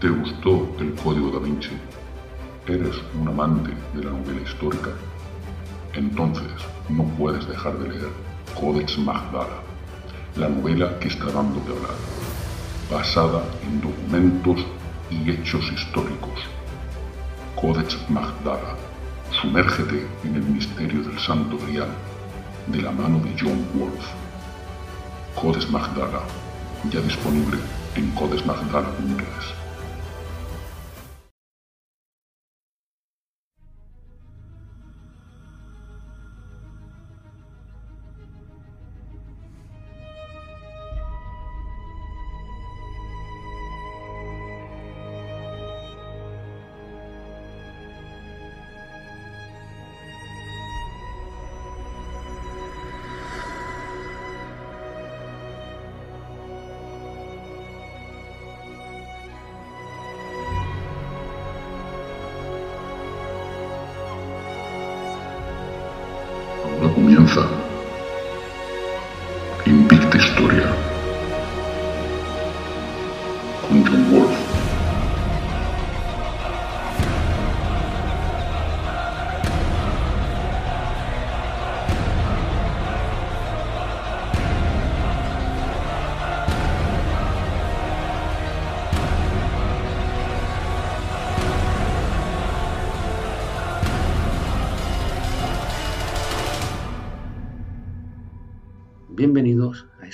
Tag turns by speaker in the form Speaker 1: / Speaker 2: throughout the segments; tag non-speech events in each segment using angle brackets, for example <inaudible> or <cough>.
Speaker 1: ¿Te gustó el Código da Vinci? ¿Eres un amante de la novela histórica? Entonces no puedes dejar de leer Codex Magdala, la novela que está dando de hablar, basada en documentos y hechos históricos. Codex Magdala, sumérgete en el misterio del Santo Grial, de la mano de John Wolfe. Codex Magdala, ya disponible en codexmagdala.es.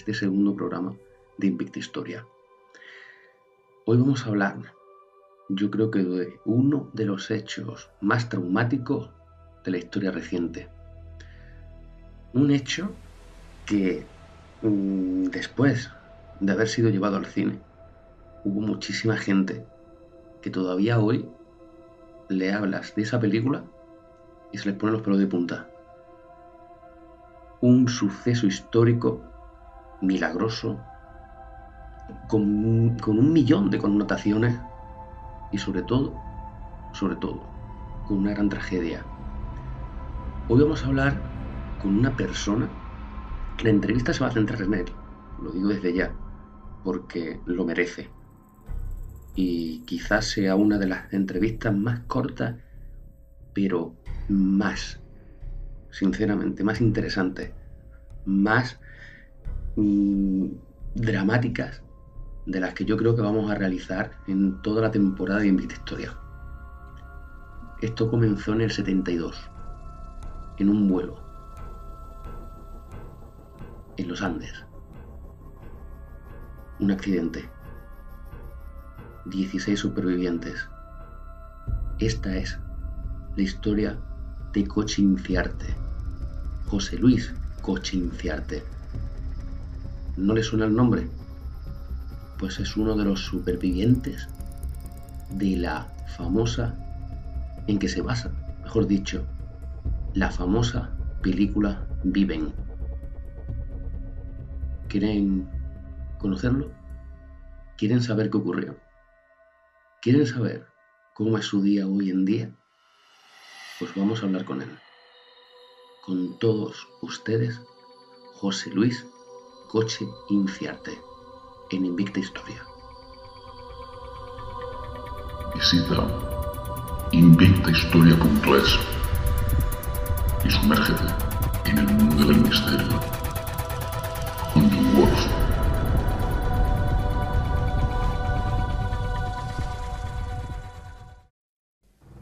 Speaker 2: este segundo programa de Invicta Historia. Hoy vamos a hablar, yo creo que de uno de los hechos más traumáticos de la historia reciente. Un hecho que mm, después de haber sido llevado al cine, hubo muchísima gente que todavía hoy le hablas de esa película y se les pone los pelos de punta un suceso histórico milagroso con, un millón de connotaciones y sobre todo, sobre todo, con una gran tragedia. Hoy vamos a hablar con una persona, la entrevista se va a centrar en él, lo digo desde ya, porque lo merece. Y quizás sea una de las entrevistas más cortas, pero más sinceramente, más interesantes, más mmm, dramáticas de las que yo creo que vamos a realizar en toda la temporada de Invicta Historia. Esto comenzó en el 72, en un vuelo, en los Andes. Un accidente. 16 supervivientes. Esta es la historia de Coche Inciarte. José Luis Coche Inciarte. ¿No le suena el nombre? Pues es uno de los supervivientes de la famosa, en que se basa, mejor dicho, la famosa película Viven. ¿Quieren conocerlo? ¿Quieren saber qué ocurrió? ¿Quieren saber cómo es su día hoy en día? Pues vamos a hablar con él con todos ustedes José Luis Coche Inciarte en Invicta Historia.
Speaker 1: Visita invictahistoria.es y sumérgete en el mundo del misterio con John Wolf.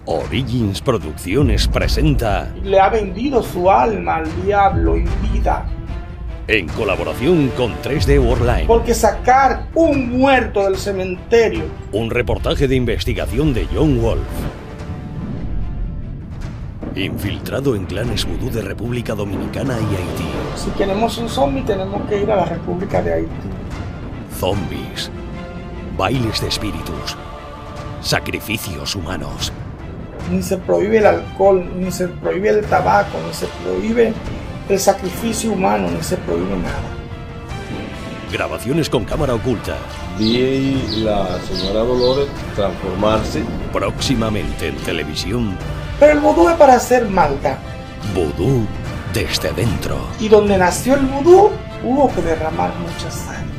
Speaker 3: Origins Producciones presenta.
Speaker 4: Le ha vendido su alma al diablo en vida.
Speaker 3: En colaboración con 3D Worldline.
Speaker 4: Porque sacar un muerto del cementerio.
Speaker 3: Un reportaje de investigación de John Wolf. Infiltrado en clanes vudú de República Dominicana y Haití.
Speaker 4: Si queremos un zombie, tenemos que ir a la República de Haití.
Speaker 3: Zombies. Bailes de espíritus. Sacrificios humanos
Speaker 4: ni se prohíbe el alcohol, ni se prohíbe el tabaco, ni se prohíbe el sacrificio humano, ni se prohíbe nada.
Speaker 3: Grabaciones con cámara oculta.
Speaker 5: Vi la señora Dolores transformarse.
Speaker 3: Próximamente en televisión.
Speaker 4: Pero el vudú es para hacer maldad.
Speaker 3: Vudú desde dentro.
Speaker 4: Y donde nació el vudú hubo que derramar mucha sangre.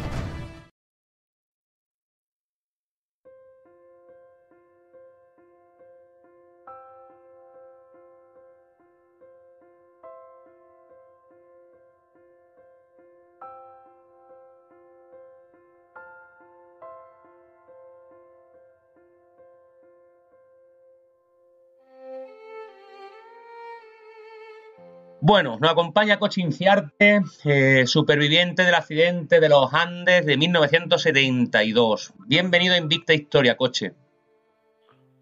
Speaker 6: Bueno, nos acompaña Coche Inciarte, eh, superviviente del accidente de los Andes de 1972. Bienvenido a Invicta Historia, Coche.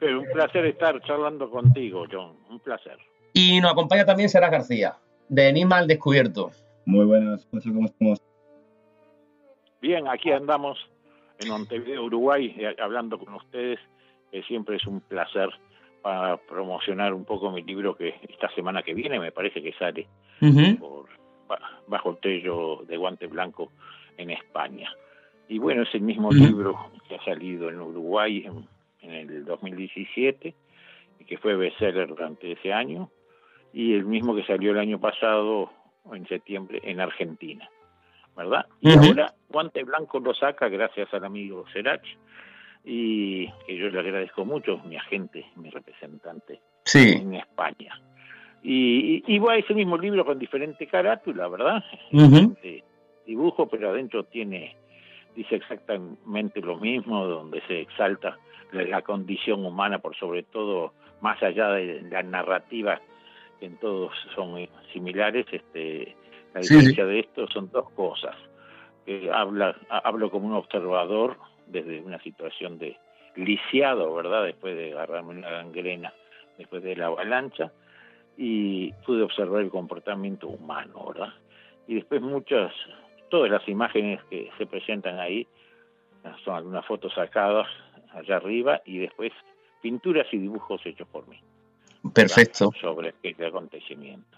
Speaker 7: Un placer estar charlando contigo, John. Un placer.
Speaker 6: Y nos acompaña también Sara García, de Enigma al Descubierto.
Speaker 8: Muy buenas, ¿cómo estamos?
Speaker 7: Bien, aquí andamos en Montevideo, Uruguay, eh, hablando con ustedes. que siempre es un placer para promocionar un poco mi libro que esta semana que viene me parece que sale por, bajo el tello de guante blanco en España. Y bueno, es el mismo libro que ha salido en Uruguay en, el 2017 y que fue bestseller durante ese año y el mismo que salió el año pasado en septiembre en Argentina, ¿verdad? Y ahora Guante Blanco lo saca gracias al amigo Serach y que yo le agradezco mucho, mi agente, mi representante en España. Y, y, va ese mismo libro con diferente carátula, ¿verdad? dibujo, pero adentro tiene, dice exactamente lo mismo, donde se exalta la, condición humana por sobre todo, más allá de la narrativa, que en todos son similares, este, la diferencia de esto son dos cosas. que habla, hablo como un observador desde una situación de lisiado, ¿verdad? Después de agarrarme una gangrena, después de la avalancha, y pude observar el comportamiento humano, ¿verdad? Y después muchas, todas las imágenes que se presentan ahí, son algunas fotos sacadas allá arriba y después pinturas y dibujos hechos por mí.
Speaker 6: Perfecto.
Speaker 7: Sobre este acontecimiento.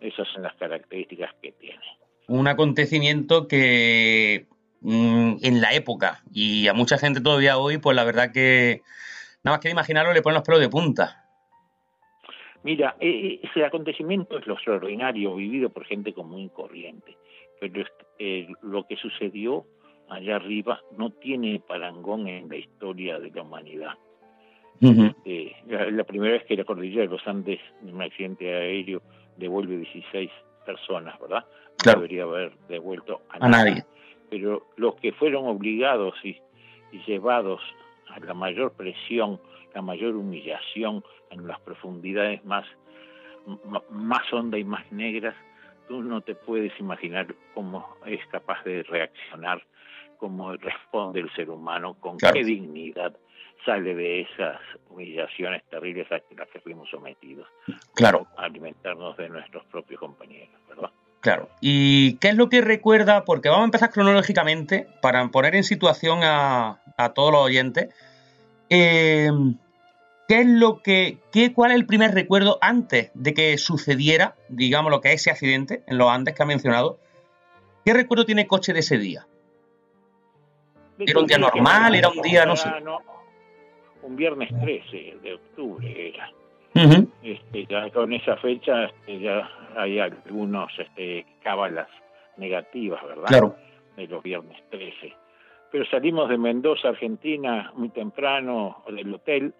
Speaker 7: Esas son las características que tiene.
Speaker 6: Un acontecimiento que Mm, en la época. Y a mucha gente todavía hoy, pues la verdad que nada más que de imaginarlo le ponen los pelos de punta.
Speaker 7: Mira, e, e, ese acontecimiento es lo extraordinario vivido por gente común y corriente, pero eh, lo que sucedió allá arriba no tiene parangón en la historia de la humanidad. Eh, la, primera vez que la cordillera de los Andes, en un accidente aéreo, devuelve 16 personas, ¿verdad? No debería haber devuelto a, nadie pero los que fueron obligados y, llevados a la mayor presión, la mayor humillación en las profundidades más, más hondas y más negras, tú no te puedes imaginar cómo es capaz de reaccionar, cómo responde el ser humano, con qué dignidad sale de esas humillaciones terribles a las que fuimos sometidos.
Speaker 6: Claro.
Speaker 7: alimentarnos de nuestros propios compañeros, ¿verdad?
Speaker 6: Claro. ¿Y qué es lo que recuerda? Porque vamos a empezar cronológicamente para poner en situación a, todos los oyentes. Em, ¿Qué es lo que, qué, cuál es el primer recuerdo antes de que sucediera, digamos, lo que es ese accidente en los Andes que ha mencionado? ¿Qué recuerdo tiene coche de ese día? ¿Era un día normal? ¿Era un día, no sé?
Speaker 7: Un viernes 13 de octubre era. Este, ya con esa fecha este, ya hay algunos este, cábalas negativas, ¿verdad?
Speaker 6: Claro.
Speaker 7: De los viernes 13. Pero salimos de Mendoza, Argentina, muy temprano del hotel,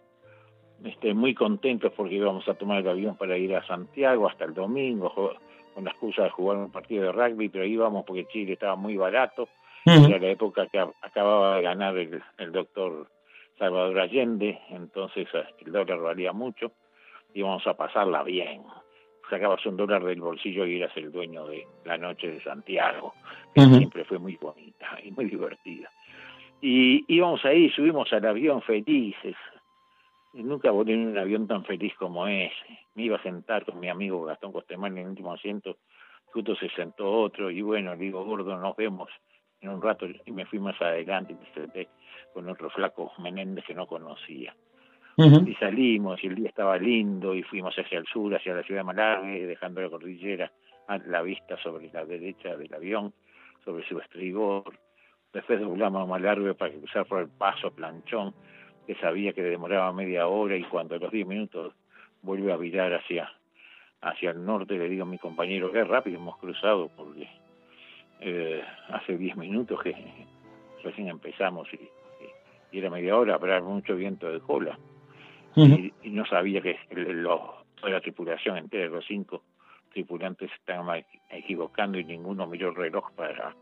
Speaker 7: este, muy contentos porque íbamos a tomar el avión para ir a Santiago hasta el domingo, con la excusa de jugar un partido de rugby, pero íbamos porque Chile estaba muy barato. Era la época que acababa de ganar el, el doctor Salvador Allende, entonces eh, el dólar valía mucho, íbamos a pasarla bien sacabas un dólar del bolsillo y eras el dueño de la noche de Santiago, que siempre fue muy bonita y muy divertida. Y íbamos ahí, subimos al avión felices. nunca volé en un avión tan feliz como ese. Me iba a sentar con mi amigo Gastón Costemán en el último asiento, justo se sentó otro, y bueno, le digo, gordo, nos vemos en un rato, y me fui más adelante y me senté con otro flaco Menéndez que no conocía. Y salimos y el día estaba lindo y fuimos hacia el sur, hacia la ciudad de Malargue, dejando la cordillera a la vista sobre la derecha del avión, sobre su estribor. Después doblamos a Malargue para cruzar por el paso Planchón, que sabía que demoraba media hora y cuando a los 10 minutos vuelve a virar hacia, hacia el norte, le digo a mi compañero, qué rápido hemos cruzado porque eh, hace 10 minutos que recién empezamos y, era media hora, era mucho viento de cola y, no sabía que toda la tripulación entera, los cinco tripulantes estaban equivocando y ninguno miró el reloj para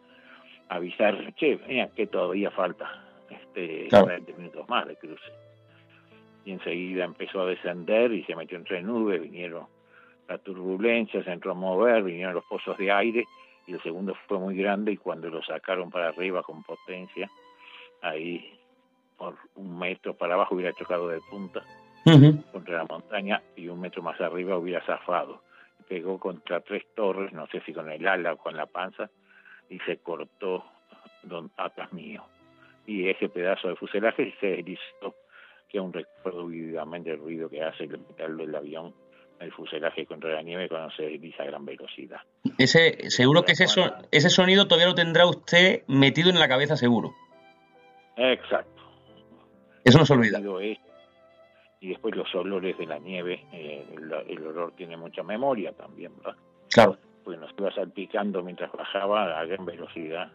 Speaker 7: avisar, che, mira que todavía falta este 20 minutos más de cruce. Y enseguida empezó a descender y se metió entre nubes, vinieron la turbulencia se entró a mover, vinieron los pozos de aire y el segundo fue muy grande y cuando lo sacaron para arriba con potencia, ahí por un metro para abajo hubiera chocado de punta contra la montaña y un metro más arriba hubiera zafado. Pegó contra tres torres, no sé si con el ala o con la panza, y se cortó atrás mío. Y ese pedazo de fuselaje se deslizó, que aún recuerdo vividamente el ruido que hace el metal del avión, el fuselaje contra la nieve cuando se desliza a gran velocidad.
Speaker 6: Ese, seguro que ese, ese sonido todavía lo tendrá usted metido en la cabeza, seguro.
Speaker 7: Exacto.
Speaker 6: Eso no se olvida.
Speaker 7: Y después los olores de la nieve, eh, el, olor tiene mucha memoria también, ¿verdad?
Speaker 6: Claro.
Speaker 7: Pues nos iba salpicando mientras bajaba a gran velocidad,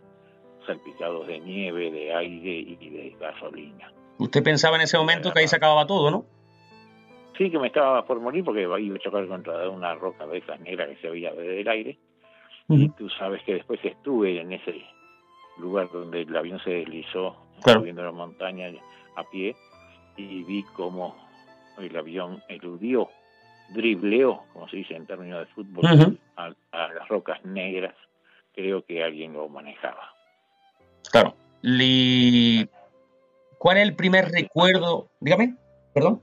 Speaker 7: salpicados de nieve, de aire y de gasolina.
Speaker 6: Usted pensaba en ese momento que ahí se acababa todo, ¿no?
Speaker 7: Sí, que me estaba por morir porque iba a chocar contra una roca de esas negras que se veía desde el aire. Y tú sabes que después estuve en ese lugar donde el avión se deslizó, subiendo la montaña a pie, y vi cómo el avión eludió, dribleó, como se dice en términos de fútbol, a, las rocas negras. Creo que alguien lo manejaba.
Speaker 6: Claro. ¿Cuál es el primer recuerdo? Dígame, perdón.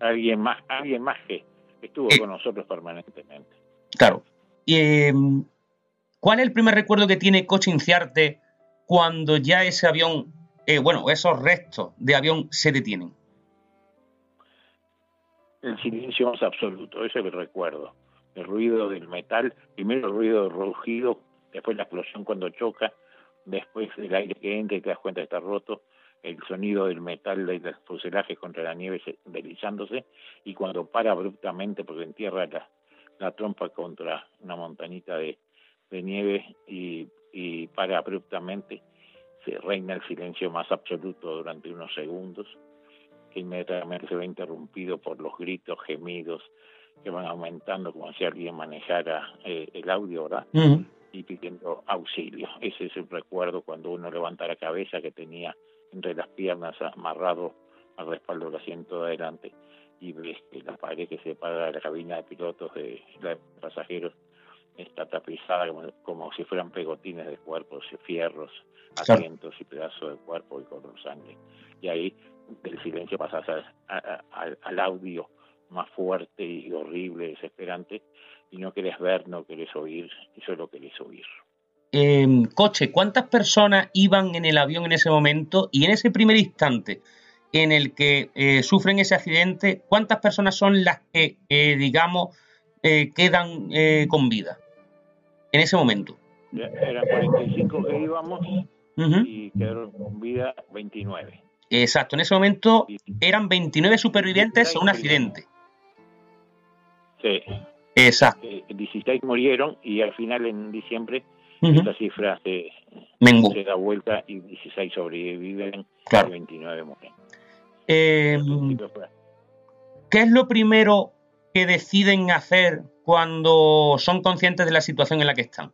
Speaker 7: Alguien más, alguien más que estuvo eh. con nosotros permanentemente.
Speaker 6: Claro. Eh, ¿Cuál es el primer recuerdo que tiene Coche Inciarte cuando ya ese avión, eh, bueno, esos restos de avión se detienen?
Speaker 7: El silencio más absoluto, eso es el recuerdo. El ruido del metal, primero el ruido del rugido, después la explosión cuando choca, después el aire que entra y te das cuenta que está roto, el sonido del metal del fuselaje contra la nieve deslizándose y cuando para abruptamente porque entierra la, la trompa contra una montañita de, de nieve y y para abruptamente, se reina el silencio más absoluto durante unos segundos, que inmediatamente se ve interrumpido por los gritos, gemidos, que van aumentando como si alguien manejara eh, el audio, ¿verdad? Y pidiendo auxilio. Ese es el recuerdo cuando uno levanta la cabeza que tenía entre las piernas amarrado al respaldo del asiento de adelante y ves que la pared que separa la cabina de pilotos de, de pasajeros está tapizada como, si fueran pegotines de cuerpos, fierros, asientos y pedazos de cuerpo y color sangre. Y ahí del silencio pasas al audio más fuerte y horrible, desesperante, y no querés ver, no querés oír, y solo querés oír.
Speaker 6: Eh, coche, ¿cuántas personas iban en el avión en ese momento y en ese primer instante en el que eh, sufren ese accidente, cuántas personas son las que, eh, digamos, eh, quedan con vida? en ese momento?
Speaker 7: Eran 45 que íbamos y quedaron con vida 29.
Speaker 6: Exacto, en ese momento eran 29 supervivientes a un accidente.
Speaker 7: Sí.
Speaker 6: Exacto.
Speaker 7: 16 eh, murieron y al final en diciembre esta cifra se, se, da vuelta y 16 sobreviven y 29 mueren.
Speaker 6: Eh, ¿Qué es lo primero que deciden hacer cuando son conscientes de la situación en la que están?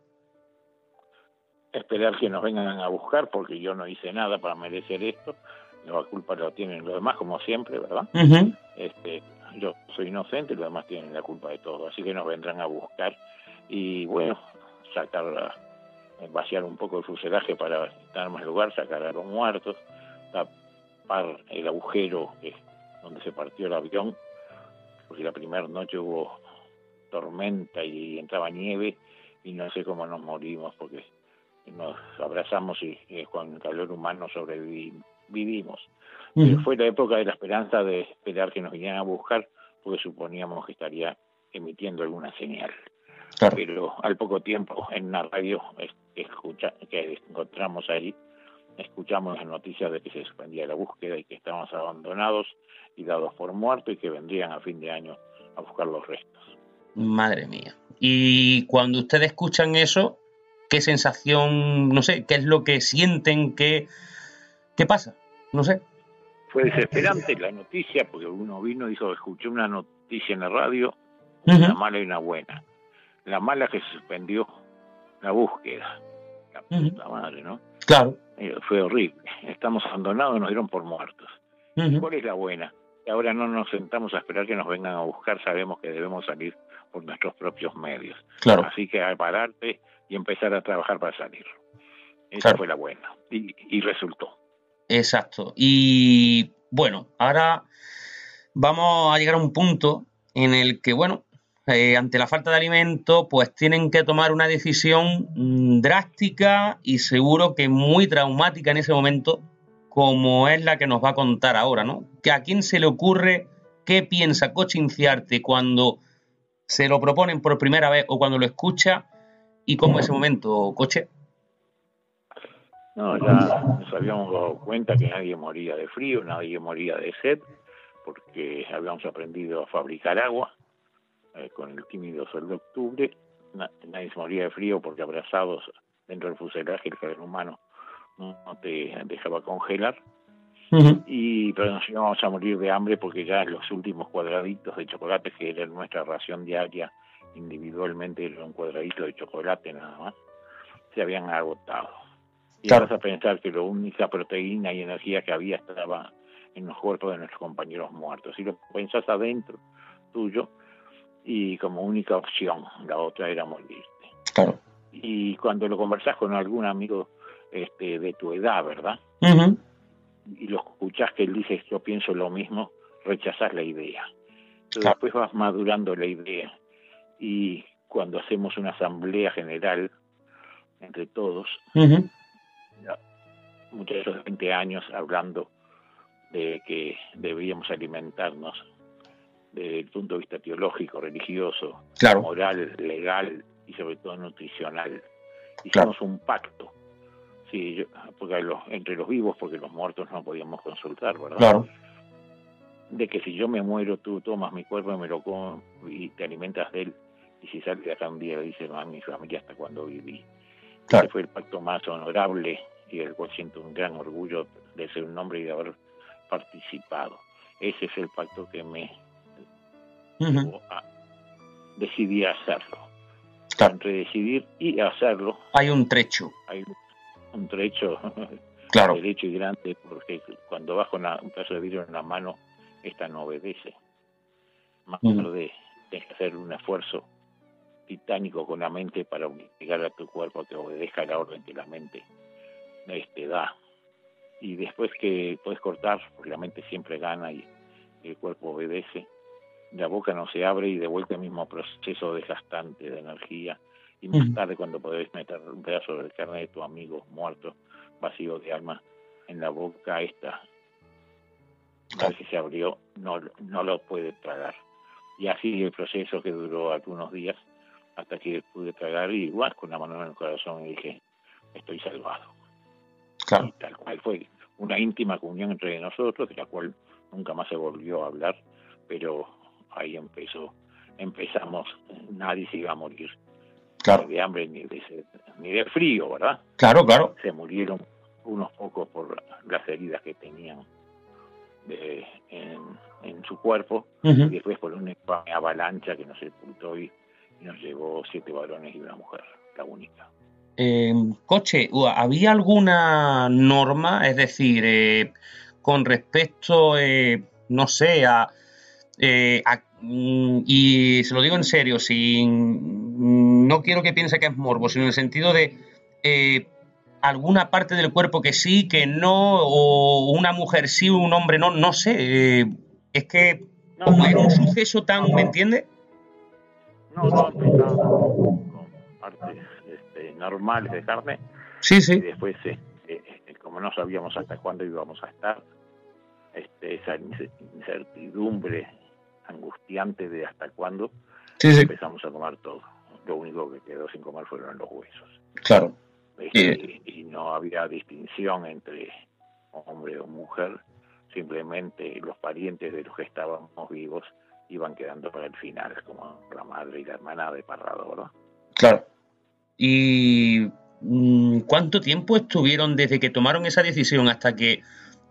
Speaker 7: Esperar que nos vengan a buscar porque yo no hice nada para merecer esto. La culpa lo tienen los demás, como siempre, ¿verdad? este, yo soy inocente y los demás tienen la culpa de todo. Así que nos vendrán a buscar y, bueno, sacar, eh, vaciar un poco el fuselaje para dar más lugar, sacar a los muertos, tapar el agujero donde se partió el avión, porque la primera noche hubo tormenta y entraba nieve y no sé cómo nos morimos porque nos abrazamos y, con el calor humano sobrevivimos. Pero fue la época de la esperanza de esperar que nos vinieran a buscar porque suponíamos que estaría emitiendo alguna señal. Pero al poco tiempo en una radio escucha, que encontramos ahí, escuchamos las noticias de que se suspendía la búsqueda y que estábamos abandonados y dados por muertos y que vendrían a fin de año a buscar los restos.
Speaker 6: Madre mía. Y cuando ustedes escuchan eso, ¿qué sensación, no sé, qué es lo que sienten, qué, qué pasa? No sé.
Speaker 7: Fue desesperante la noticia, porque uno vino y dijo, escuché una noticia en la radio, una mala y una buena. La mala que se suspendió la búsqueda. La madre, ¿no?
Speaker 6: Claro.
Speaker 7: Eh, fue horrible. Estamos abandonados, nos dieron por muertos. ¿Cuál es la buena? Ahora no nos sentamos a esperar que nos vengan a buscar, sabemos que debemos salir por nuestros propios medios.
Speaker 6: Claro.
Speaker 7: Así que a pararte y empezar a trabajar para salir. Esa
Speaker 6: Claro.
Speaker 7: fue la buena. Y, y resultó.
Speaker 6: Exacto. Y bueno, ahora vamos a llegar a un punto en el que, bueno, eh, ante la falta de alimento, pues tienen que tomar una decisión mm, drástica y seguro que muy traumática en ese momento, como es la que nos va a contar ahora, ¿no? Que a quién se le ocurre, qué piensa Coche Inciarte cuando se lo proponen por primera vez o cuando lo escucha y cómo es ese momento, Coche.
Speaker 7: No, ya nos habíamos dado cuenta que nadie moría de frío, nadie moría de sed, porque habíamos aprendido a fabricar agua eh, con el tímido sol de octubre. Na- nadie se moría de frío porque abrazados dentro del fuselaje el calor humano no, no te dejaba congelar. y pero nos íbamos a morir de hambre porque ya los últimos cuadraditos de chocolate que era nuestra ración diaria individualmente era un cuadradito de chocolate nada más se habían agotado y
Speaker 6: Claro.
Speaker 7: vas a pensar que la única proteína y energía que había estaba en los cuerpos de nuestros compañeros muertos y lo pensás adentro tuyo y como única opción la otra era morirte
Speaker 6: Claro.
Speaker 7: y cuando lo conversás con algún amigo este de tu edad verdad y lo escuchás que él dice yo pienso lo mismo, rechazás la idea.
Speaker 6: Claro.
Speaker 7: después vas madurando la idea y cuando hacemos una asamblea general entre todos,
Speaker 6: Ujú.
Speaker 7: muchachos de 20 años hablando de que debíamos alimentarnos desde el punto de vista teológico, religioso,
Speaker 6: Claro.
Speaker 7: moral, legal y sobre todo nutricional.
Speaker 6: Claro.
Speaker 7: Hicimos un pacto, sí, yo- porque los, entre los vivos, porque los muertos no podíamos consultar, ¿verdad?
Speaker 6: Claro.
Speaker 7: De que si yo me muero, tú tomas mi cuerpo y me lo como y te alimentas de él. Y si sale de acá un día, dice a mi familia hasta cuando viví.
Speaker 6: Claro.
Speaker 7: Ese fue el pacto más honorable y del cual siento un gran orgullo de ser un hombre y de haber participado. Ese es el pacto que me llevó a decidir hacerlo.
Speaker 6: Claro.
Speaker 7: Entre decidir y hacerlo
Speaker 6: Hay un trecho.
Speaker 7: hay un trecho <laughs>
Speaker 6: Claro.
Speaker 7: derecho y grande porque cuando con la- un pedazo de vidrio en la mano, esta no obedece. Más
Speaker 6: Mm.
Speaker 7: tarde tienes que hacer un esfuerzo titánico con la mente para obligar a tu cuerpo a que obedezca la orden que la mente este, da. Y después que puedes cortar, porque la mente siempre gana y el cuerpo obedece, la boca no se abre y de vuelta el mismo proceso desgastante de energía. Y más tarde cuando podés meter un pedazo de carne de tu amigo muerto, vacío de alma, en la boca esta, una vez que se abrió, no, no lo puede tragar. Y así el proceso que duró algunos días hasta que pude tragar y igual con la mano en el corazón y dije, estoy salvado.
Speaker 6: Claro.
Speaker 7: Y tal cual fue una íntima comunión entre nosotros, de la cual nunca más se volvió a hablar, pero ahí empezó, empezamos, nadie se iba a morir
Speaker 6: Claro.
Speaker 7: ni de hambre ni de sed, ni de frío, ¿verdad?
Speaker 6: Claro, claro.
Speaker 7: Se murieron unos pocos por las heridas que tenían de- en, en su cuerpo y después por una avalancha que nos sepultó y, y nos llevó siete varones y una mujer, la única.
Speaker 6: Eh, coche, ¿había alguna norma? Es decir, eh, con respecto, eh, no sé, a, eh, a- mm, y se lo digo en serio, sin, no quiero que piense que es morbo, sino en el sentido de eh, alguna parte del cuerpo que sí, que no, o una mujer sí, un hombre no, no sé. eh, es que
Speaker 7: No,
Speaker 6: como
Speaker 7: no,
Speaker 6: era un
Speaker 7: no,
Speaker 6: suceso tan, ¿me entiendes?
Speaker 7: no, no partes este, normales de carne
Speaker 6: Sí,
Speaker 7: y
Speaker 6: sí,
Speaker 7: después, este, este, como no sabíamos hasta cuándo íbamos a estar, este, esa ince- incertidumbre angustiante de hasta cuándo,
Speaker 6: sí, sí,
Speaker 7: empezamos a tomar todo. Lo único que quedó sin comer fueron los huesos.
Speaker 6: claro.
Speaker 7: Este, y no había distinción entre hombre o mujer, simplemente los parientes de los que estábamos vivos iban quedando para el final, como la madre y la hermana de Parrado, ¿verdad?
Speaker 6: Claro. ¿Y mm, cuánto tiempo estuvieron desde que tomaron esa decisión hasta que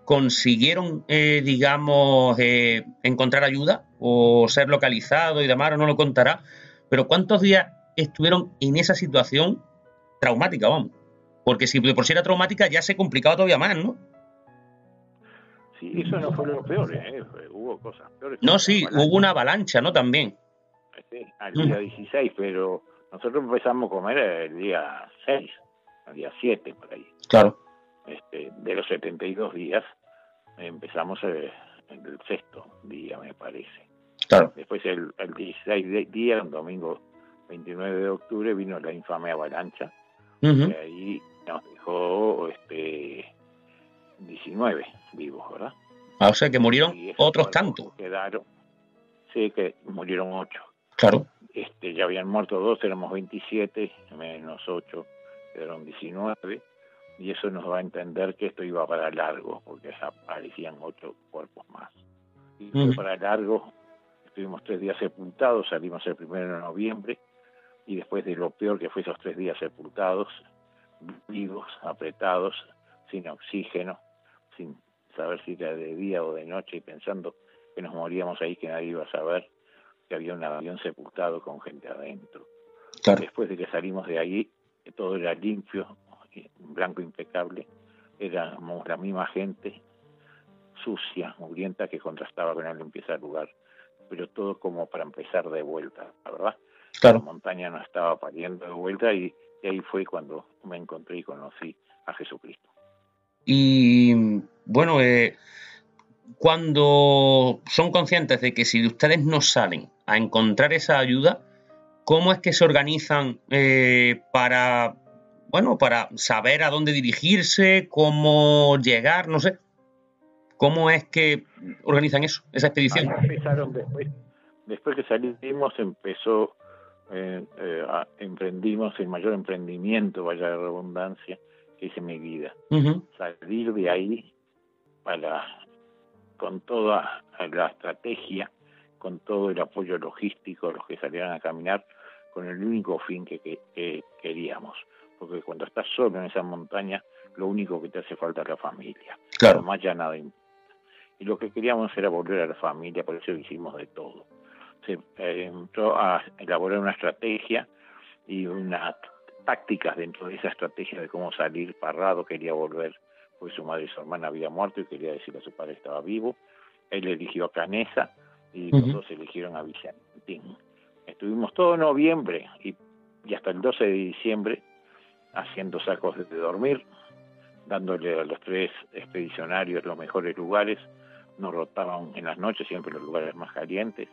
Speaker 6: consiguieron, eh, digamos, eh, encontrar ayuda o ser localizado y demás? Ahora no lo contará. Pero ¿cuántos días estuvieron en esa situación traumática, vamos? Porque si por sí era traumática ya se complicaba todavía más, ¿no?
Speaker 7: Sí, eso no fue lo peor, ¿eh? Hubo cosas peores.
Speaker 6: No, sí, hubo una avalancha, ¿no? También.
Speaker 7: al día 16, pero nosotros empezamos a comer el día 6, el día 7 por ahí.
Speaker 6: Claro.
Speaker 7: Este, de los 72 días empezamos el, el sexto día, me parece.
Speaker 6: Claro.
Speaker 7: Después el, el 16 de- día, un domingo 29 de octubre, vino la infame avalancha. Y ahí nos dejó este 19 vivos, ¿verdad?
Speaker 6: Ah, o sea que murieron otros tantos.
Speaker 7: Quedaron, sí, que murieron 8.
Speaker 6: Claro.
Speaker 7: Este, ya habían muerto dos, éramos 27, menos 8, quedaron 19. Y eso nos va a entender que esto iba para largo, porque aparecían ocho cuerpos más. Y fue para largo, estuvimos tres días sepultados, salimos el primero de noviembre, y después de lo peor que fue esos tres días sepultados, vivos, apretados, sin oxígeno, sin saber si era de día o de noche, y pensando que nos moríamos ahí, que nadie iba a saber que había un avión sepultado con gente adentro.
Speaker 6: Claro.
Speaker 7: Después de que salimos de ahí, todo era limpio, blanco impecable, éramos la misma gente sucia, mugrienta, que contrastaba con la limpieza del lugar, pero todo como para empezar de vuelta, la ¿verdad? La
Speaker 6: Claro.
Speaker 7: montaña no estaba pariendo de vuelta y, y ahí fue cuando me encontré y conocí a Jesucristo.
Speaker 6: Y bueno, eh, cuando son conscientes de que si ustedes no salen a encontrar esa ayuda, ¿cómo es que se organizan eh, para, bueno, para saber a dónde dirigirse, cómo llegar, no sé? ¿Cómo es que organizan eso, esa expedición?
Speaker 7: Empezaron después, después que salimos empezó, eh, eh, a- emprendimos el mayor emprendimiento, vaya la redundancia, que hice en mi vida. Salir de ahí para con toda la estrategia, con todo el apoyo logístico, los que salieran a caminar, con el único fin que, que- que queríamos. Porque cuando estás solo en esa montaña, lo único que te hace falta es la familia.
Speaker 6: Claro.
Speaker 7: Más ya nada importa. Y lo que queríamos era volver a la familia, por eso hicimos de todo. Se eh, entró a elaborar una estrategia y unas tácticas dentro de esa estrategia de cómo salir parrado, quería volver, porque su madre y su hermana habían muerto y quería decirle a su padre que estaba vivo. Él eligió a Canesa y los
Speaker 6: Ujú.
Speaker 7: dos eligieron a Vicentín. Estuvimos todo noviembre y, y hasta el 12 de diciembre haciendo sacos de dormir, dándole a los tres expedicionarios los mejores lugares, nos rotaban en las noches siempre los lugares más calientes,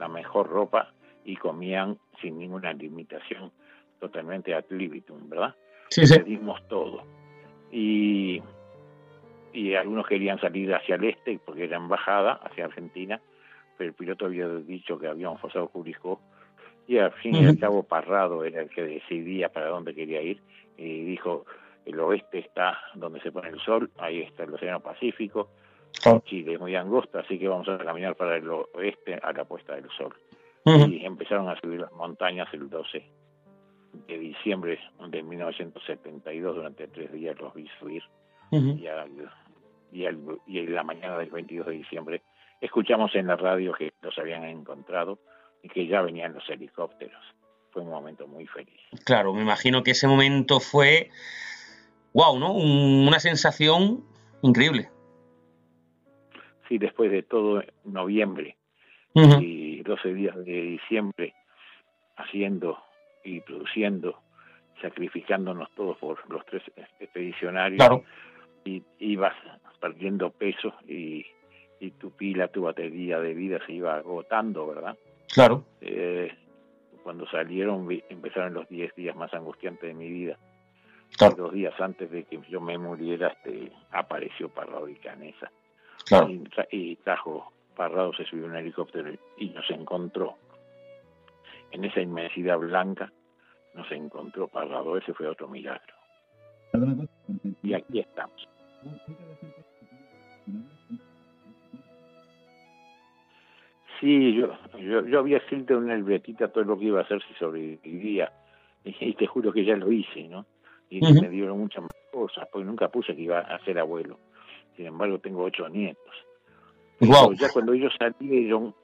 Speaker 7: la mejor ropa y comían sin ninguna limitación, totalmente ad libitum, ¿verdad?
Speaker 6: Sí, sí.
Speaker 7: Pedimos todo. Y, y algunos querían salir hacia el este porque era embajada, hacia Argentina, el piloto había dicho que habíamos pasado Curicó y al fin y al cabo Parrado era el que decidía para dónde quería ir y dijo el oeste está donde se pone el sol, ahí está el océano Pacífico,
Speaker 6: Claro.
Speaker 7: Chile es muy angosto, así que vamos a caminar para el oeste a la puesta del sol. Y empezaron a subir las montañas el 12 de diciembre de 1972, durante tres días los vi subir. Y, al, y, al- y en la mañana del 22 de diciembre escuchamos en la radio que los habían encontrado y que ya venían los helicópteros. Fue un momento muy feliz.
Speaker 6: Claro, me imagino que ese momento fue, wow, ¿no? Un- una sensación increíble.
Speaker 7: Sí, después de todo noviembre y 12 días de diciembre haciendo y produciendo, sacrificándonos todos por los tres expedicionarios
Speaker 6: Claro,
Speaker 7: y ibas perdiendo peso y, y tu pila, tu batería de vida se iba agotando, ¿verdad?
Speaker 6: claro.
Speaker 7: Eh, cuando salieron vi- empezaron los 10 días más angustiantes de mi vida.
Speaker 6: Claro.
Speaker 7: Dos días antes de que yo me muriera este, apareció Parrado y Canesa.
Speaker 6: Claro.
Speaker 7: Y, tra- y trajo, Parrado se subió a un helicóptero y nos encontró. En esa inmensidad blanca nos encontró Parrado. Ese fue otro milagro. Y aquí estamos. Sí, yo, yo, yo había escrito en una libretita todo lo que iba a hacer si sobrevivía. <laughs> Y, te juro que ya lo hice, ¿no? Y me dieron muchas más cosas, porque nunca puse que iba a ser abuelo. Sin embargo, tengo ocho nietos.
Speaker 6: Wow.
Speaker 7: Pero ya cuando ellos salieron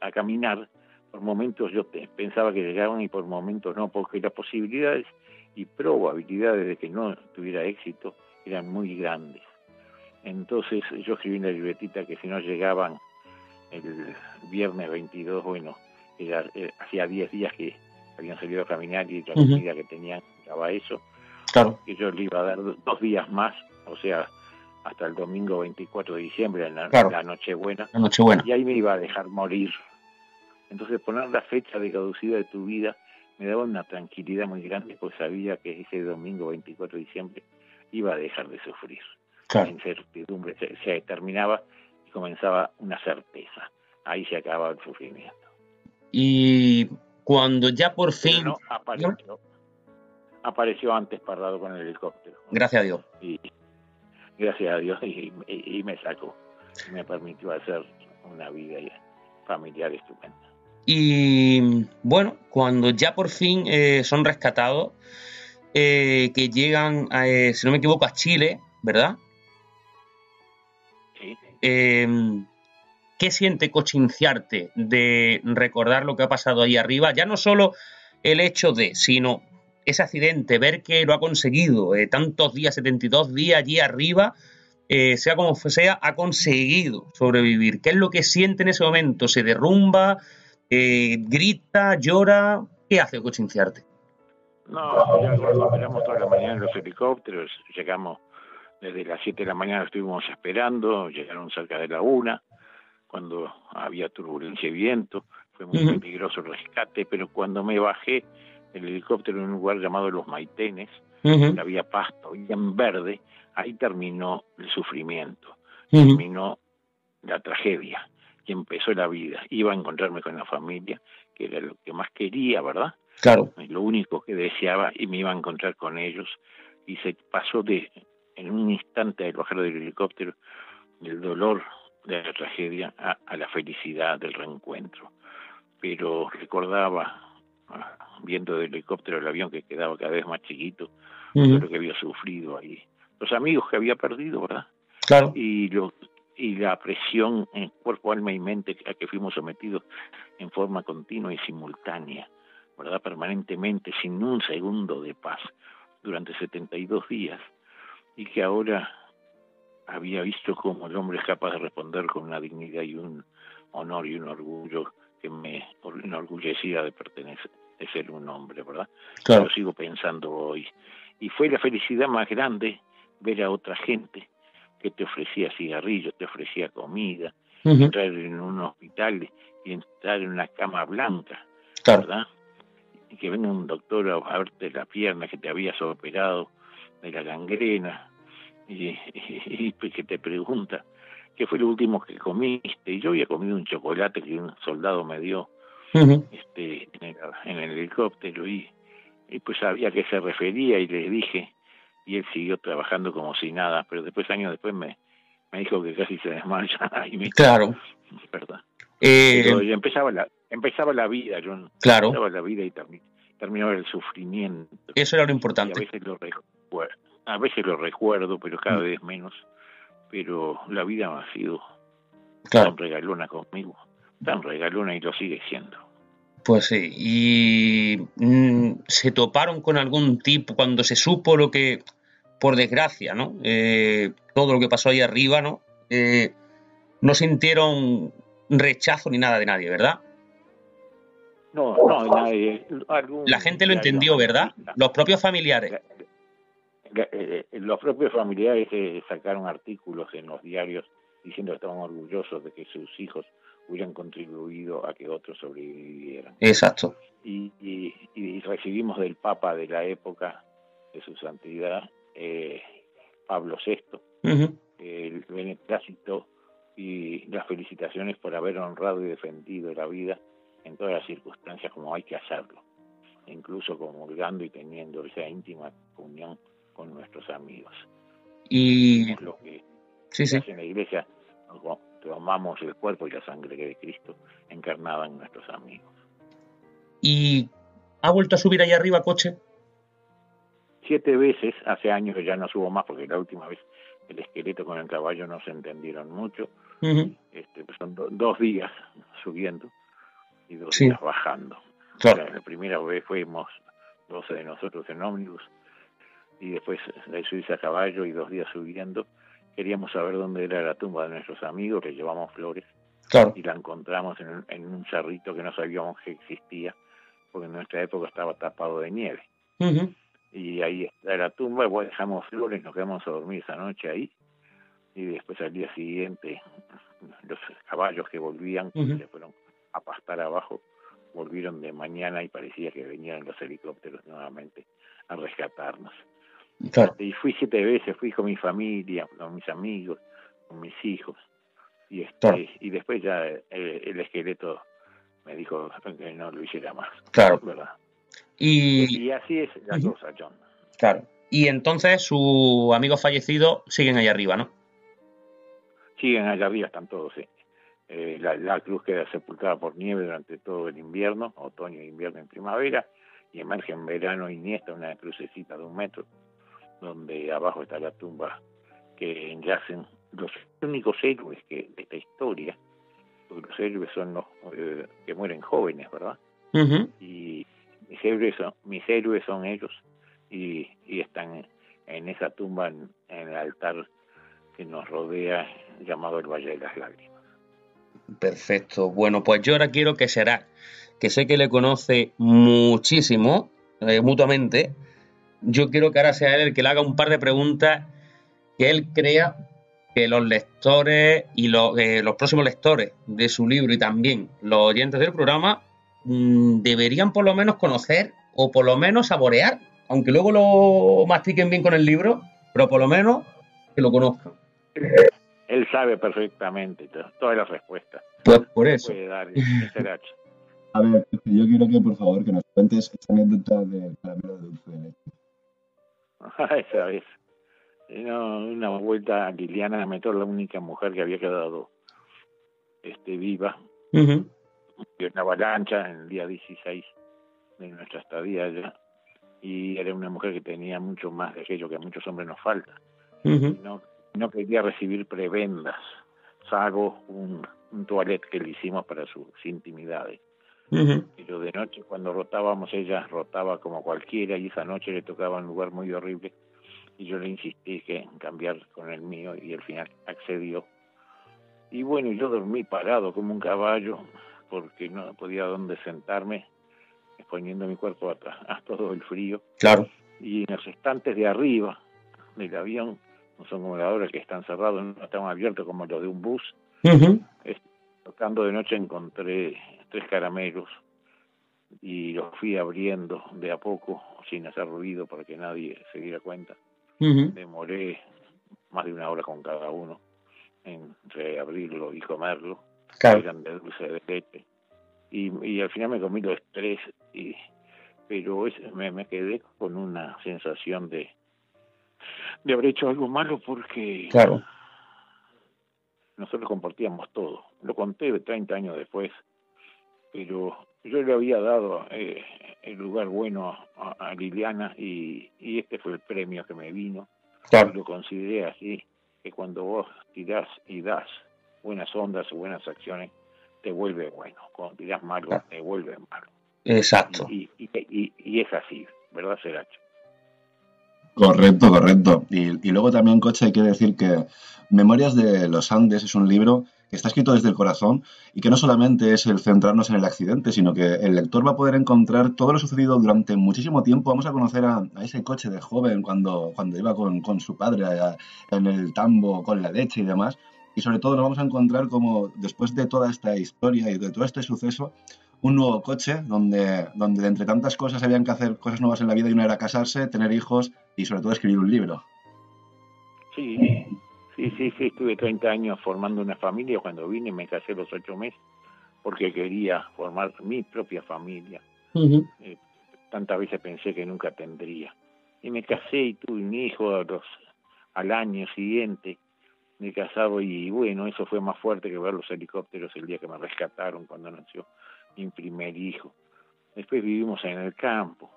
Speaker 7: a caminar, por momentos yo pensaba que llegaban y por momentos no, porque las posibilidades y probabilidades de que no tuviera éxito eran muy grandes. Entonces yo escribí en la libretita que si no llegaban el viernes 22, bueno, era, eh, hacía 10 días que habían salido a caminar y la comida que tenían daba eso,
Speaker 6: Claro,
Speaker 7: que yo le iba a dar dos días más, o sea, hasta el domingo 24 de diciembre, en la,
Speaker 6: Claro.
Speaker 7: la Nochebuena,
Speaker 6: la Nochebuena.
Speaker 7: y ahí me iba a dejar morir. Entonces poner la fecha de caducidad de tu vida me daba una tranquilidad muy grande, pues sabía que ese domingo 24 de diciembre iba a dejar de sufrir. La
Speaker 6: Claro.
Speaker 7: incertidumbre se, se terminaba y comenzaba una certeza. Ahí se acababa el sufrimiento.
Speaker 6: Y cuando ya por fin,
Speaker 7: no apareció, apareció antes parado con el helicóptero.
Speaker 6: gracias a Dios,
Speaker 7: Y gracias a Dios y, y- y me sacó. Y me permitió hacer una vida familiar estupenda.
Speaker 6: Y bueno, cuando ya por fin eh, son rescatados, eh, que llegan, a, eh, si no me equivoco, a Chile, ¿verdad? Eh, ¿Qué siente Cochinciarte de recordar lo que ha pasado ahí arriba? Ya no solo el hecho de, sino ese accidente, ver que lo ha conseguido, eh, tantos días, 72 días allí arriba, eh, sea como sea, ha conseguido sobrevivir. ¿Qué es lo que siente en ese momento? ¿Se derrumba? Eh, ¿Grita? ¿Llora? ¿Qué hace Cochinciarte?
Speaker 7: No, ya cuando esperamos toda la mañana en los helicópteros, llegamos desde las 7 de la mañana, estuvimos esperando, llegaron cerca de la una, cuando había turbulencia y viento, fue muy peligroso el rescate, pero cuando me bajé del helicóptero en un lugar llamado Los Maitenes, donde había pasto y en verde, ahí terminó el sufrimiento, terminó la tragedia y empezó la vida. Iba a encontrarme con la familia, que era lo que más quería, ¿verdad?
Speaker 6: Claro,
Speaker 7: lo único que deseaba y me iba a encontrar con ellos y se pasó de en un instante al bajar del helicóptero del dolor de la tragedia a, a la felicidad del reencuentro. Pero recordaba ah, viendo del helicóptero el avión que quedaba cada vez más chiquito lo que había sufrido ahí. Los amigos que había perdido verdad
Speaker 6: claro,
Speaker 7: y lo y la presión en cuerpo, alma y mente a que fuimos sometidos en forma continua y simultánea, ¿verdad? Permanentemente, sin un segundo de paz, durante 72 días, y que ahora había visto cómo el hombre es capaz de responder con una dignidad y un honor y un orgullo que me enorgullecía de pertenecer, de ser un hombre, ¿verdad?
Speaker 6: claro.
Speaker 7: Lo sigo pensando hoy. Y fue la felicidad más grande ver a otra gente que te ofrecía cigarrillos, te ofrecía comida, entrar en un hospital y entrar en una cama blanca,
Speaker 6: claro.
Speaker 7: ¿verdad? Y que venga un doctor a verte la pierna que te habías operado de la gangrena y, y- y que te pregunta qué fue lo último que comiste. Y yo había comido un chocolate que un soldado me dio este, en, el, en el helicóptero y, y pues sabía a qué se refería y le dije y él siguió trabajando como si nada, pero después años después me, me dijo que casi se desmaya <laughs> y me
Speaker 6: Claro.
Speaker 7: ¿verdad?
Speaker 6: Eh,
Speaker 7: Pero empezaba la empezaba la vida, yo
Speaker 6: claro,
Speaker 7: empezaba la vida y termi- terminaba el sufrimiento.
Speaker 6: eso era lo
Speaker 7: Y a
Speaker 6: importante.
Speaker 7: veces lo recuerdo, a veces lo recuerdo, pero cada
Speaker 6: Mm.
Speaker 7: vez menos. Pero la vida ha sido
Speaker 6: Claro,
Speaker 7: tan regalona conmigo, tan regalona y lo sigue siendo.
Speaker 6: pues sí. Y mm, se toparon con algún tipo cuando se supo lo que, por desgracia, ¿no? Eh, todo lo que pasó ahí arriba, ¿no? Eh, no sintieron rechazo ni nada de nadie, ¿verdad?
Speaker 7: No, no, nadie. algún
Speaker 6: La gente lo entendió, ¿verdad? Los propios familiares.
Speaker 7: Eh, eh, los propios familiares eh, sacaron artículos en los diarios diciendo que estaban orgullosos de que sus hijos hubieran contribuido a que otros sobrevivieran.
Speaker 6: Exacto.
Speaker 7: Y, y- y recibimos del Papa de la época de su santidad, eh, Pablo VI, el beneplácito y las felicitaciones por haber honrado y defendido la vida en todas las circunstancias como hay que hacerlo, incluso comulgando y teniendo esa íntima comunión con nuestros amigos.
Speaker 6: Y
Speaker 7: Es lo que
Speaker 6: sí, sí.
Speaker 7: en la iglesia, tomamos el cuerpo y la sangre de Cristo encarnada en nuestros amigos.
Speaker 6: ¿Y ha vuelto a subir ahí arriba coche?
Speaker 7: Siete veces, hace años que ya no subo más porque la última vez el esqueleto con el caballo no se entendieron mucho, este, pues son do- dos días <laughs> subiendo y dos
Speaker 6: Sí.
Speaker 7: días bajando.
Speaker 6: Claro.
Speaker 7: La, la primera vez fuimos 12 de nosotros en ómnibus y después de subirse a caballo y dos días subiendo. Queríamos saber dónde era la tumba de nuestros amigos, les llevamos flores
Speaker 6: Claro.
Speaker 7: y la encontramos en, un- en un cerrito que no sabíamos que existía, porque en nuestra época estaba tapado de nieve. Y ahí está la tumba, dejamos flores, nos quedamos a dormir esa noche ahí, y después al día siguiente los caballos que volvían,
Speaker 6: Ujú.
Speaker 7: se fueron a pastar abajo, volvieron de mañana y parecía que venían los helicópteros nuevamente a rescatarnos.
Speaker 6: Claro.
Speaker 7: Y fui siete veces, fui con mi familia, con mis amigos, con mis hijos. Y, este,
Speaker 6: Claro.
Speaker 7: y después ya eh, el esqueleto me dijo que no lo hiciera más.
Speaker 6: Claro.
Speaker 7: ¿verdad?
Speaker 6: Y,
Speaker 7: Y así es la cosa, John.
Speaker 6: claro. Y entonces sus amigos fallecidos siguen ahí arriba, ¿no?
Speaker 7: Siguen allá arriba, están todos. sí. Eh, la, la cruz queda sepultada por nieve durante todo el invierno, otoño, invierno y primavera, y emerge en verano iniesta una crucecita de un metro, donde abajo está la tumba que yacen los únicos héroes que, de esta historia, porque los héroes son los eh, que mueren jóvenes, ¿verdad? Y mis héroes son, mis héroes son ellos y, y están en esa tumba en, en el altar que nos rodea llamado el Valle de las Lágrimas.
Speaker 6: Perfecto. Bueno, pues yo ahora quiero que será, que sé que le conoce muchísimo, eh, mutuamente. Yo quiero que ahora sea él el que le haga un par de preguntas que él crea que los lectores y los, eh, los próximos lectores de su libro y también los oyentes del programa mm, deberían por lo menos conocer o por lo menos saborear, aunque luego lo mastiquen bien con el libro, pero por lo menos que lo conozcan.
Speaker 7: Él sabe perfectamente to- todas las respuestas.
Speaker 6: Pues por eso.
Speaker 7: Puede dar. <laughs>
Speaker 8: A ver, yo quiero que por favor que nos cuentes esta anécdota del caramelo de dulce de leche. <laughs>
Speaker 7: Esa vez. No, una vuelta a Liliana Metor, la única mujer que había quedado este, viva, de una avalancha en el día 16 de nuestra estadía allá. Y era una mujer que tenía mucho más de aquello que a muchos hombres nos falta.
Speaker 6: ujú,
Speaker 7: No, no quería recibir prebendas, salvo un, un toilet que le hicimos para sus intimidades.
Speaker 6: Ujú.
Speaker 7: Pero de noche, cuando rotábamos, ella rotaba como cualquiera y esa noche le tocaba un lugar muy horrible. Y yo le insistí que cambiar con el mío y al final accedió. Y bueno, yo dormí parado como un caballo porque no podía dónde sentarme, exponiendo mi cuerpo a, a todo el frío.
Speaker 6: Claro.
Speaker 7: Y en los estantes de arriba del avión, no son como ahora que están cerrados, no están abiertos como los de un bus, tocando de noche encontré tres caramelos y los fui abriendo de a poco sin hacer ruido para que nadie se diera cuenta. Demoré más de una hora con cada uno entre abrirlo y comerlo.
Speaker 6: Claro.
Speaker 7: Eran de dulce de leche. Y, y al final me comí los tres, y, pero es- me, me quedé con una sensación de, de haber hecho algo malo porque
Speaker 6: Claro.
Speaker 7: nosotros compartíamos todo. Lo conté 30 años después, pero yo le había dado eh, el lugar bueno a, a Liliana y, y este fue el premio que me vino.
Speaker 6: Claro.
Speaker 7: Lo consideré así, que cuando vos tirás y das buenas ondas o buenas acciones, te vuelve bueno. Cuando tirás malo,
Speaker 6: Claro.
Speaker 7: te vuelve malo.
Speaker 6: Exacto.
Speaker 7: Y, y, y, y es así, ¿verdad, Seracho?
Speaker 8: Correcto, correcto. Y, y luego también, Coche, hay que decir que Memorias de los Andes es un libro que está escrito desde el corazón y que no solamente es el centrarnos en el accidente, sino que el lector va a poder encontrar todo lo sucedido durante muchísimo tiempo. Vamos a conocer a, a ese coche de joven cuando, cuando iba con, con su padre en el tambo con la leche y demás. Y sobre todo nos vamos a encontrar como después de toda esta historia y de todo este suceso, un nuevo coche donde, donde entre tantas cosas habían que hacer cosas nuevas en la vida y una era casarse, tener hijos y sobre todo escribir un libro.
Speaker 7: Sí, sí, sí, sí, estuve 30 años formando una familia. Cuando vine me casé a los ocho meses porque quería formar mi propia familia.
Speaker 6: Ujú,
Speaker 7: Tantas veces pensé que nunca tendría. Y me casé y tuve un hijo a los, al año siguiente de casado y bueno, eso fue más fuerte que ver los helicópteros el día que me rescataron cuando nació mi primer hijo. Después vivimos en el campo,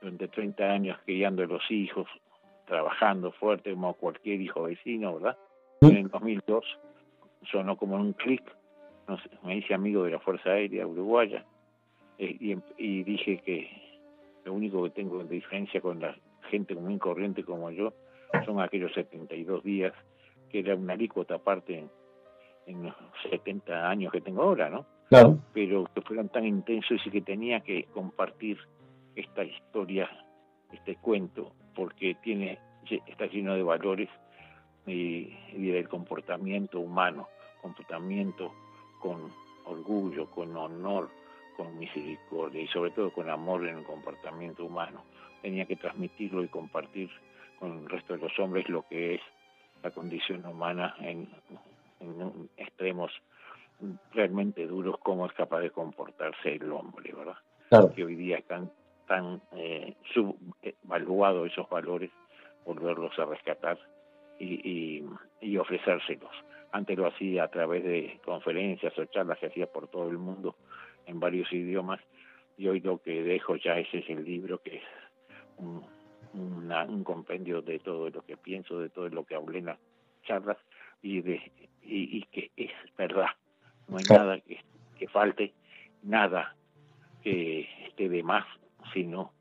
Speaker 7: durante 30 años criando los hijos, trabajando fuerte como cualquier hijo vecino, ¿verdad? En el 2002 sonó como un clic, no sé, me hice amigo de la Fuerza Aérea Uruguaya eh, y, em- y dije que lo único que tengo de diferencia con la gente muy corriente como yo son aquellos 72 días, que era una alícuota aparte en, en los 70 años que tengo ahora, ¿no?
Speaker 2: Claro.
Speaker 7: Pero que fueron tan intensos y que tenía que compartir esta historia, este cuento, porque tiene está lleno de valores y, y del comportamiento humano, comportamiento con orgullo, con honor, con misericordia y sobre todo con amor en el comportamiento humano. Tenía que transmitirlo y compartir con el resto de los hombres lo que es la condición humana en, extremos realmente duros, cómo es capaz de comportarse el hombre, ¿verdad? Que hoy día están tan eh, subvaluados esos valores, volverlos a rescatar y, y ofrecérselos. Antes lo hacía a través de conferencias o charlas que hacía por todo el mundo en varios idiomas y hoy lo que dejo ya ese es el libro que es un, un compendio de todo lo que pienso, de todo lo que hablé en las charlas y, de, y, que es verdad. No hay nada que, que falte, nada que esté de más, sino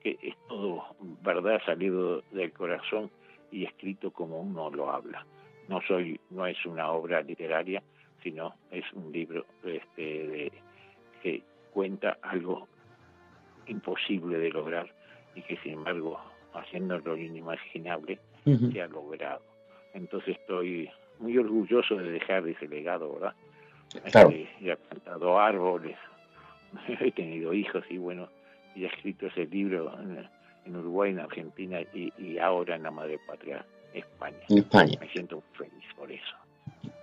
Speaker 7: que es todo verdad salido del corazón y escrito como uno lo habla. No soy no es una obra literaria sino es un libro este de, que cuenta algo imposible de lograr y que sin embargo haciéndolo inimaginable se ha logrado. Entonces estoy muy orgulloso de dejar ese legado verdad claro. Este, he plantado árboles <laughs> he tenido hijos y bueno y he escrito ese libro en, Uruguay en Argentina y, y ahora en la madre patria España.
Speaker 2: En España.
Speaker 7: Me siento feliz por eso.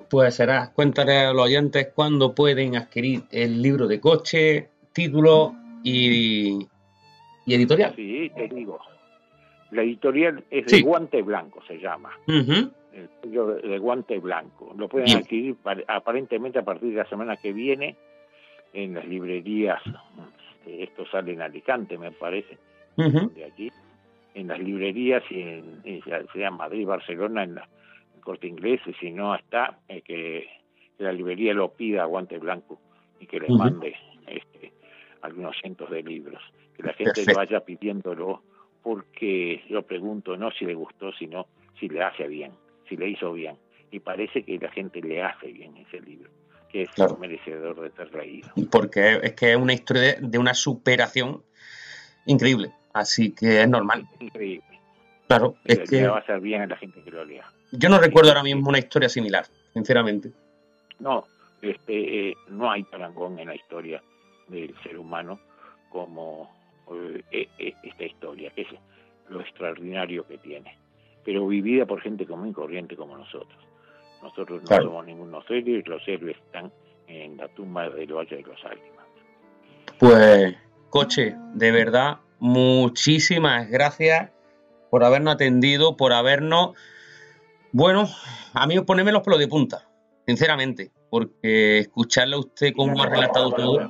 Speaker 6: Pues será, cuéntale a los oyentes cuándo pueden adquirir el libro de coche, título y, editorial.
Speaker 7: Sí, te digo. La editorial es de Guante Blanco, se llama. El libro de Guante Blanco. Lo pueden adquirir aparentemente a partir de la semana que viene en las librerías. Esto sale en Alicante, me parece, de aquí en las librerías y en, sea Madrid, Barcelona, en la corte inglés, y si no está, eh, que, la librería lo pida a guante blanco y que le mande este, algunos cientos de libros. Que la gente vaya pidiéndolo porque yo pregunto no si le gustó, sino si le hace bien, si le hizo bien. Y parece que la gente le hace bien ese libro, que es merecedor de ser leído.
Speaker 6: Porque es que es una historia de una superación increíble. Así que es normal.
Speaker 7: Increíble.
Speaker 6: Claro, es que...
Speaker 7: va a ser bien a la gente que lo lea.
Speaker 6: Yo no recuerdo ahora mismo una historia similar, sinceramente.
Speaker 7: No, este, eh, no hay parangón en la historia del ser humano como eh, eh, esta historia, que es lo extraordinario que tiene, pero vivida por gente común y corriente como nosotros. Nosotros no somos ningunos héroes, los héroes están en la tumba del Valle de los Águilas.
Speaker 6: Pues, coche, de verdad, muchísimas gracias por habernos atendido, por habernos... Bueno, a mí ponerme los pelos de punta, sinceramente, porque escucharle a usted cómo ha relatado todo...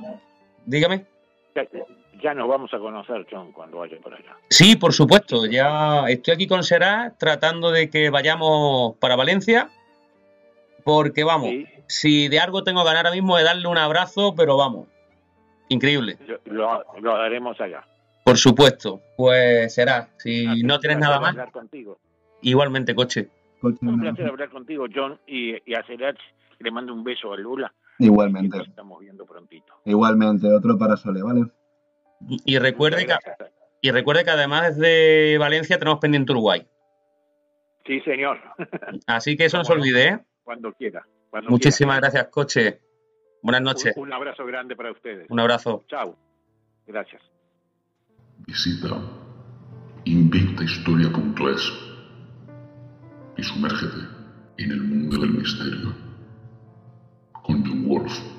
Speaker 6: Dígame.
Speaker 7: Ya, nos vamos a conocer, John, cuando vaya por allá.
Speaker 6: Sí, por supuesto. Ya estoy aquí con Será tratando de que vayamos para Valencia, porque vamos, si de algo tengo que ganar ahora mismo de darle un abrazo, pero vamos, increíble.
Speaker 7: Lo, lo haremos allá.
Speaker 6: Por supuesto, pues será. Si no tienes nada más.
Speaker 7: Contigo.
Speaker 6: Igualmente, coche.
Speaker 7: Un placer hablar contigo, John, y, y a Serach le mando un beso a Lula.
Speaker 8: Igualmente.
Speaker 7: estamos viendo prontito.
Speaker 8: Igualmente, otro para Sole, ¿vale?
Speaker 6: Y recuerde, que, y recuerde que además desde Valencia tenemos pendiente Uruguay.
Speaker 7: Sí, señor. <laughs>
Speaker 6: Así que eso no se olvide, ¿eh?
Speaker 7: Cuando quiera.
Speaker 6: Muchísimas gracias, coche. Buenas noches.
Speaker 7: Un, un abrazo grande para ustedes.
Speaker 6: Un abrazo.
Speaker 7: Chao. Gracias.
Speaker 1: Visita invictahistoria.es y sumérgete en el mundo del misterio con John Wolf.